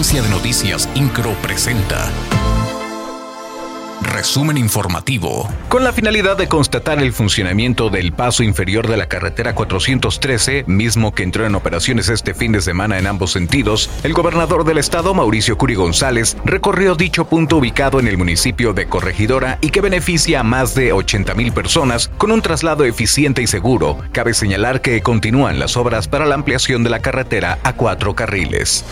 Agencia de Noticias Incro presenta. Resumen informativo. Con la finalidad de constatar el funcionamiento del paso inferior de la carretera 413, mismo que entró en operaciones este fin de semana en ambos sentidos, el gobernador del estado, Mauricio Curi González, recorrió dicho punto ubicado en el municipio de Corregidora y que beneficia a más de 80 mil personas con un traslado eficiente y seguro. Cabe señalar que continúan las obras para la ampliación de la carretera a cuatro carriles.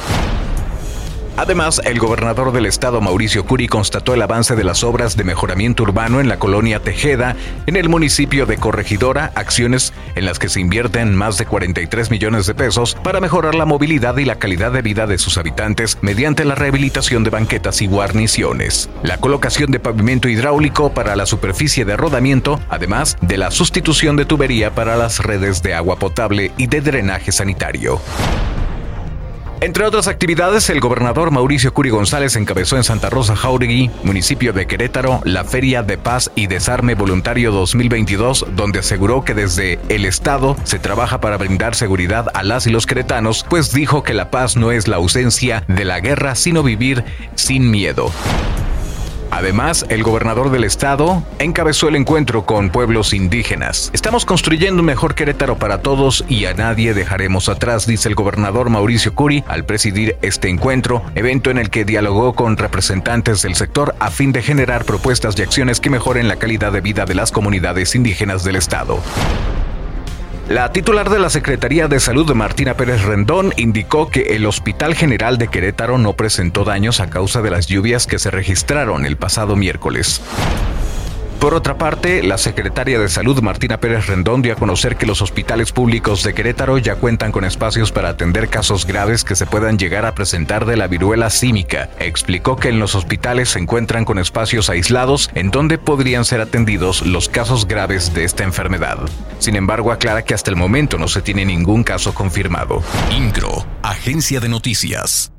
Además, el gobernador del estado Mauricio Curi constató el avance de las obras de mejoramiento urbano en la colonia Tejeda, en el municipio de Corregidora, acciones en las que se invierten más de 43 millones de pesos para mejorar la movilidad y la calidad de vida de sus habitantes mediante la rehabilitación de banquetas y guarniciones, la colocación de pavimento hidráulico para la superficie de rodamiento, además de la sustitución de tubería para las redes de agua potable y de drenaje sanitario. Entre otras actividades, el gobernador Mauricio Curi González encabezó en Santa Rosa Jauregui, municipio de Querétaro, la Feria de Paz y Desarme Voluntario 2022, donde aseguró que desde el Estado se trabaja para brindar seguridad a las y los queretanos, pues dijo que la paz no es la ausencia de la guerra, sino vivir sin miedo. Además, el gobernador del estado encabezó el encuentro con pueblos indígenas. Estamos construyendo un mejor Querétaro para todos y a nadie dejaremos atrás, dice el gobernador Mauricio Curi al presidir este encuentro, evento en el que dialogó con representantes del sector a fin de generar propuestas y acciones que mejoren la calidad de vida de las comunidades indígenas del estado. La titular de la Secretaría de Salud, Martina Pérez Rendón, indicó que el Hospital General de Querétaro no presentó daños a causa de las lluvias que se registraron el pasado miércoles. Por otra parte, la secretaria de Salud Martina Pérez Rendón dio a conocer que los hospitales públicos de Querétaro ya cuentan con espacios para atender casos graves que se puedan llegar a presentar de la viruela símica. Explicó que en los hospitales se encuentran con espacios aislados en donde podrían ser atendidos los casos graves de esta enfermedad. Sin embargo, aclara que hasta el momento no se tiene ningún caso confirmado. Incro, Agencia de Noticias.